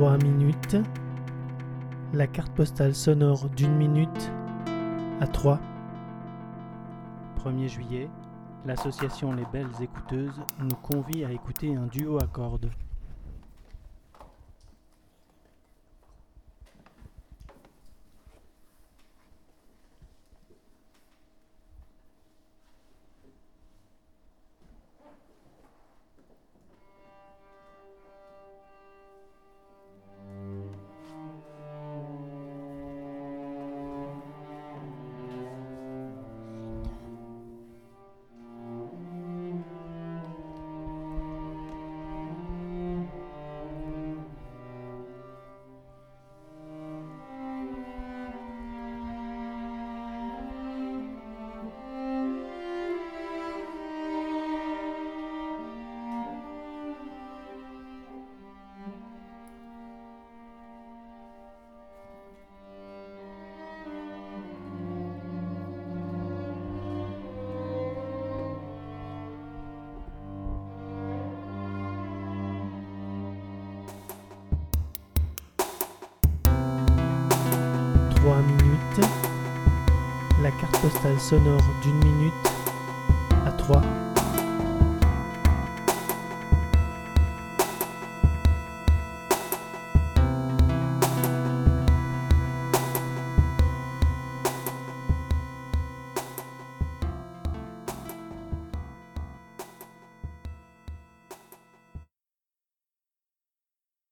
3 minutes. La carte postale sonore d'une minute à 3. 1er juillet, l'association Les Belles Écouteuses nous convie à écouter un duo à cordes. La carte postale sonore d'une minute à 3.